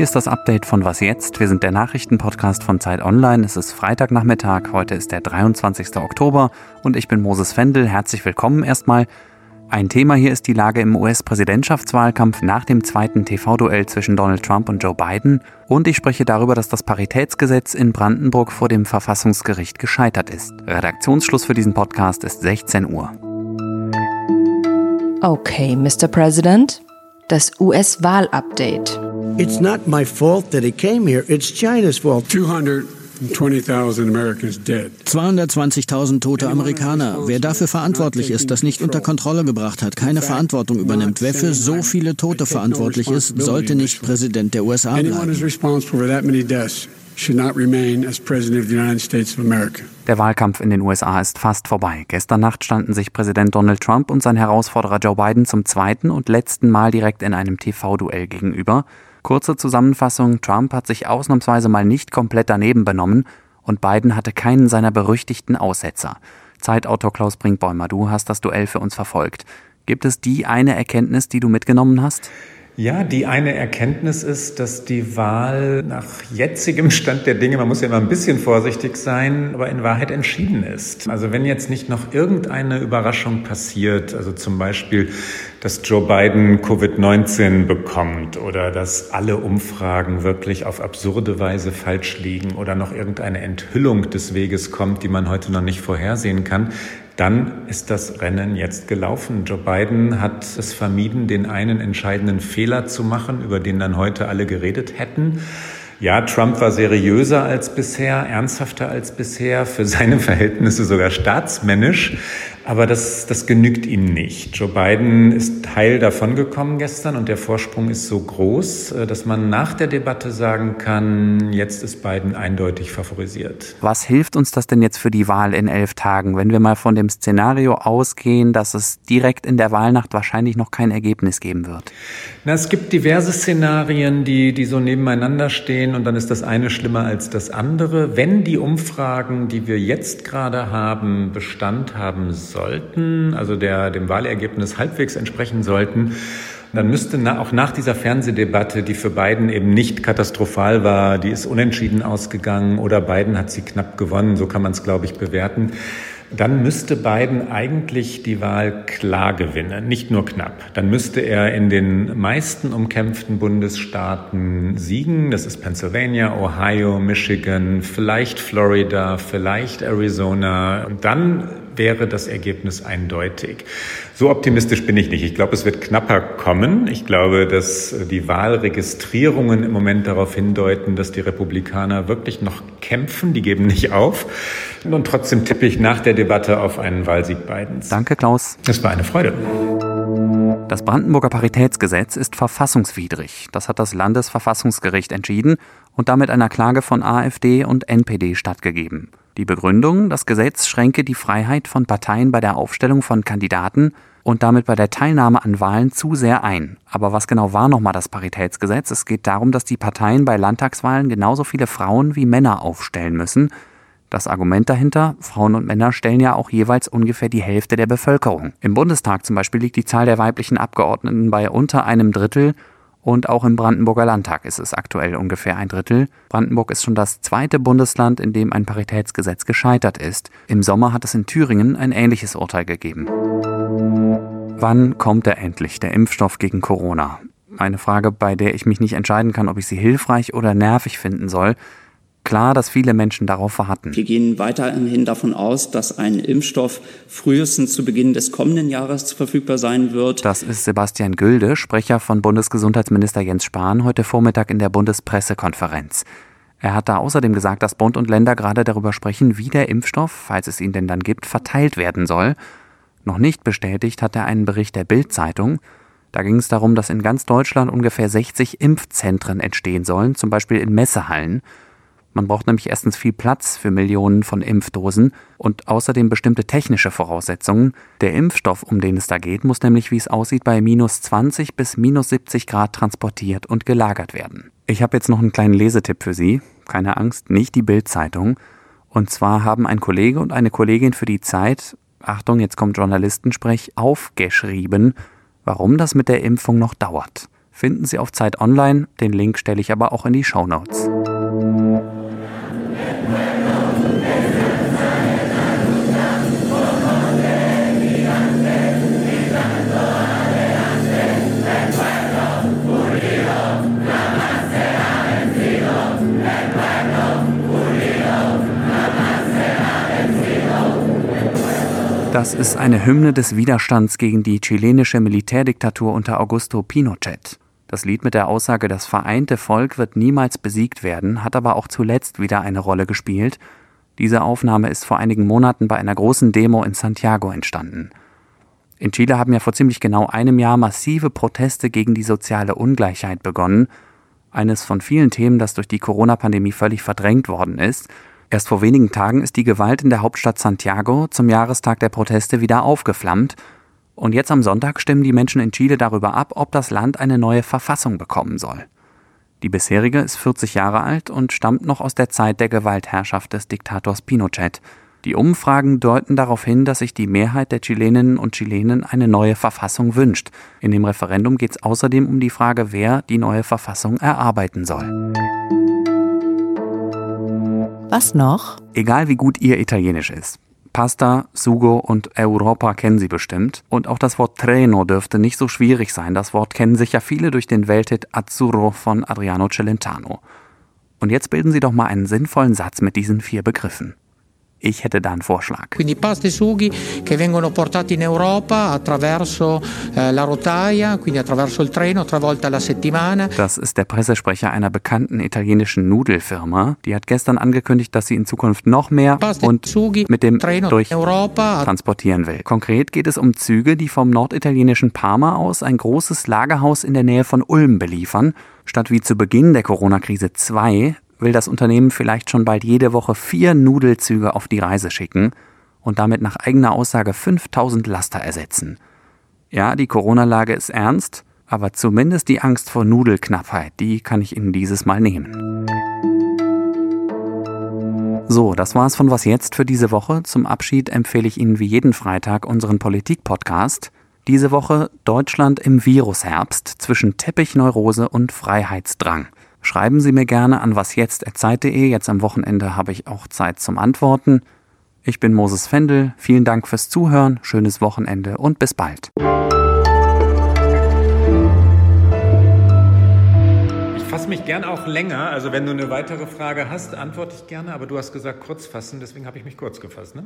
Hier ist das Update von Was jetzt? Wir sind der Nachrichtenpodcast von Zeit Online. Es ist Freitagnachmittag, heute ist der 23. Oktober und ich bin Moses Fendel. Herzlich willkommen erstmal. Ein Thema hier ist die Lage im US-Präsidentschaftswahlkampf nach dem zweiten TV-Duell zwischen Donald Trump und Joe Biden. Und ich spreche darüber, dass das Paritätsgesetz in Brandenburg vor dem Verfassungsgericht gescheitert ist. Redaktionsschluss für diesen Podcast ist 16 Uhr. Okay, Mr. President, das US-Wahl-Update. It's not my fault that he came here, it's China's fault. 200 220.000 tote Amerikaner. Wer dafür verantwortlich ist, das nicht unter Kontrolle gebracht hat, keine Verantwortung übernimmt, wer für so viele Tote verantwortlich ist, sollte nicht Präsident der USA bleiben. Der Wahlkampf in den USA ist fast vorbei. Gestern Nacht standen sich Präsident Donald Trump und sein Herausforderer Joe Biden zum zweiten und letzten Mal direkt in einem TV-Duell gegenüber. Kurze Zusammenfassung, Trump hat sich ausnahmsweise mal nicht komplett daneben benommen und Biden hatte keinen seiner berüchtigten Aussetzer. Zeitautor Klaus Brinkbäumer, du hast das Duell für uns verfolgt. Gibt es die eine Erkenntnis, die du mitgenommen hast? Ja, die eine Erkenntnis ist, dass die Wahl nach jetzigem Stand der Dinge, man muss ja immer ein bisschen vorsichtig sein, aber in Wahrheit entschieden ist. Also wenn jetzt nicht noch irgendeine Überraschung passiert, also zum Beispiel, dass Joe Biden Covid-19 bekommt oder dass alle Umfragen wirklich auf absurde Weise falsch liegen oder noch irgendeine Enthüllung des Weges kommt, die man heute noch nicht vorhersehen kann, dann ist das Rennen jetzt gelaufen. Joe Biden hat es vermieden, den einen entscheidenden Fehler zu machen, über den dann heute alle geredet hätten. Ja, Trump war seriöser als bisher, ernsthafter als bisher, für seine Verhältnisse sogar staatsmännisch. Aber das, das genügt ihm nicht. Joe Biden ist heil davongekommen gestern und der Vorsprung ist so groß, äh, dass man nach der Debatte sagen kann, jetzt ist Biden eindeutig favorisiert. Was hilft uns das denn jetzt für die Wahl in elf Tagen, wenn wir mal von dem Szenario ausgehen, dass es direkt in der Wahlnacht wahrscheinlich noch kein Ergebnis geben wird? Na, es gibt diverse Szenarien, die, die so nebeneinander stehen und dann ist das eine schlimmer als das andere. Wenn die Umfragen, die wir jetzt gerade haben, Bestand haben sollten, also der, dem Wahlergebnis halbwegs entsprechen sollten, dann müsste auch nach dieser Fernsehdebatte, die für Biden eben nicht katastrophal war, die ist unentschieden ausgegangen oder Biden hat sie knapp gewonnen, so kann man es, glaube ich, bewerten, dann müsste Biden eigentlich die Wahl klar gewinnen, nicht nur knapp. Dann müsste er in den meisten umkämpften Bundesstaaten siegen. Das ist Pennsylvania, Ohio, Michigan, vielleicht Florida, vielleicht Arizona. Und dann wäre das Ergebnis eindeutig. So optimistisch bin ich nicht. Ich glaube, es wird knapper kommen. Ich glaube, dass die Wahlregistrierungen im Moment darauf hindeuten, dass die Republikaner wirklich noch kämpfen. Die geben nicht auf. Und trotzdem tippe ich nach der Debatte auf einen Wahlsieg Bidens. Danke, Klaus. Es war eine Freude. Das Brandenburger Paritätsgesetz ist verfassungswidrig. Das hat das Landesverfassungsgericht entschieden und damit einer Klage von AfD und NPD stattgegeben. Die Begründung, das Gesetz schränke die Freiheit von Parteien bei der Aufstellung von Kandidaten und damit bei der Teilnahme an Wahlen zu sehr ein. Aber was genau war nochmal das Paritätsgesetz? Es geht darum, dass die Parteien bei Landtagswahlen genauso viele Frauen wie Männer aufstellen müssen. Das Argument dahinter, Frauen und Männer stellen ja auch jeweils ungefähr die Hälfte der Bevölkerung. Im Bundestag zum Beispiel liegt die Zahl der weiblichen Abgeordneten bei unter einem Drittel und auch im Brandenburger Landtag ist es aktuell ungefähr ein Drittel. Brandenburg ist schon das zweite Bundesland, in dem ein Paritätsgesetz gescheitert ist. Im Sommer hat es in Thüringen ein ähnliches Urteil gegeben. Wann kommt er endlich, der Impfstoff gegen Corona? Eine Frage, bei der ich mich nicht entscheiden kann, ob ich sie hilfreich oder nervig finden soll klar, dass viele Menschen darauf warten. Wir gehen weiterhin davon aus, dass ein Impfstoff frühestens zu Beginn des kommenden Jahres verfügbar sein wird. Das ist Sebastian Gülde, Sprecher von Bundesgesundheitsminister Jens Spahn, heute Vormittag in der Bundespressekonferenz. Er hat da außerdem gesagt, dass Bund und Länder gerade darüber sprechen, wie der Impfstoff, falls es ihn denn dann gibt, verteilt werden soll. Noch nicht bestätigt hat er einen Bericht der Bild-Zeitung. Da ging es darum, dass in ganz Deutschland ungefähr 60 Impfzentren entstehen sollen, zum Beispiel in Messehallen. Man braucht nämlich erstens viel Platz für Millionen von Impfdosen und außerdem bestimmte technische Voraussetzungen. Der Impfstoff, um den es da geht, muss nämlich, wie es aussieht, bei minus 20 bis minus 70 Grad transportiert und gelagert werden. Ich habe jetzt noch einen kleinen Lesetipp für Sie. Keine Angst, nicht die Bildzeitung. Und zwar haben ein Kollege und eine Kollegin für die Zeit Achtung, jetzt kommt Journalistensprech, aufgeschrieben, warum das mit der Impfung noch dauert. Finden Sie auf Zeit Online, den Link stelle ich aber auch in die Show Notes. Das ist eine Hymne des Widerstands gegen die chilenische Militärdiktatur unter Augusto Pinochet. Das Lied mit der Aussage, das vereinte Volk wird niemals besiegt werden, hat aber auch zuletzt wieder eine Rolle gespielt. Diese Aufnahme ist vor einigen Monaten bei einer großen Demo in Santiago entstanden. In Chile haben ja vor ziemlich genau einem Jahr massive Proteste gegen die soziale Ungleichheit begonnen, eines von vielen Themen, das durch die Corona-Pandemie völlig verdrängt worden ist – Erst vor wenigen Tagen ist die Gewalt in der Hauptstadt Santiago zum Jahrestag der Proteste wieder aufgeflammt. Und jetzt am Sonntag stimmen die Menschen in Chile darüber ab, ob das Land eine neue Verfassung bekommen soll. Die bisherige ist 40 Jahre alt und stammt noch aus der Zeit der Gewaltherrschaft des Diktators Pinochet. Die Umfragen deuten darauf hin, dass sich die Mehrheit der Chileninnen und Chilenen eine neue Verfassung wünscht. In dem Referendum geht es außerdem um die Frage, wer die neue Verfassung erarbeiten soll. Was noch? Egal wie gut Ihr Italienisch ist. Pasta, Sugo und Europa kennen Sie bestimmt. Und auch das Wort Treno dürfte nicht so schwierig sein. Das Wort kennen sicher viele durch den Welthit Azzurro von Adriano Celentano. Und jetzt bilden Sie doch mal einen sinnvollen Satz mit diesen vier Begriffen. Ich hätte da einen Vorschlag. Quindi pasta e sughi che vengono portati in Europa attraverso eh, la rotaia, quindi attraverso il treno, tre volte alla settimana. Das ist der Pressesprecher einer bekannten italienischen Nudelfirma. Die hat gestern angekündigt, dass sie in Zukunft noch mehr pasta e und sughi, mit dem Treno durch Europa transportieren will. Konkret geht es um Züge, die vom norditalienischen Parma aus ein großes Lagerhaus in der Nähe von Ulm beliefern. Statt wie zu Beginn der Corona-Krise zwei will das Unternehmen vielleicht schon bald jede Woche vier Nudelzüge auf die Reise schicken und damit nach eigener Aussage 5000 Laster ersetzen. Ja, die Corona-Lage ist ernst, aber zumindest die Angst vor Nudelknappheit, die kann ich Ihnen dieses Mal nehmen. So, das war's von Was jetzt für diese Woche. Zum Abschied empfehle ich Ihnen wie jeden Freitag unseren Politik-Podcast. Diese Woche Deutschland im Virusherbst zwischen Teppichneurose und Freiheitsdrang. Schreiben Sie mir gerne an wasjetzt.zeit.de. Jetzt am Wochenende habe ich auch Zeit zum Antworten. Ich bin Moses Fendel. Vielen Dank fürs Zuhören. Schönes Wochenende und bis bald. Ich fasse mich gern auch länger. Also wenn du eine weitere Frage hast, antworte ich gerne. Aber du hast gesagt kurz fassen, deswegen habe ich mich kurz gefasst. Ne?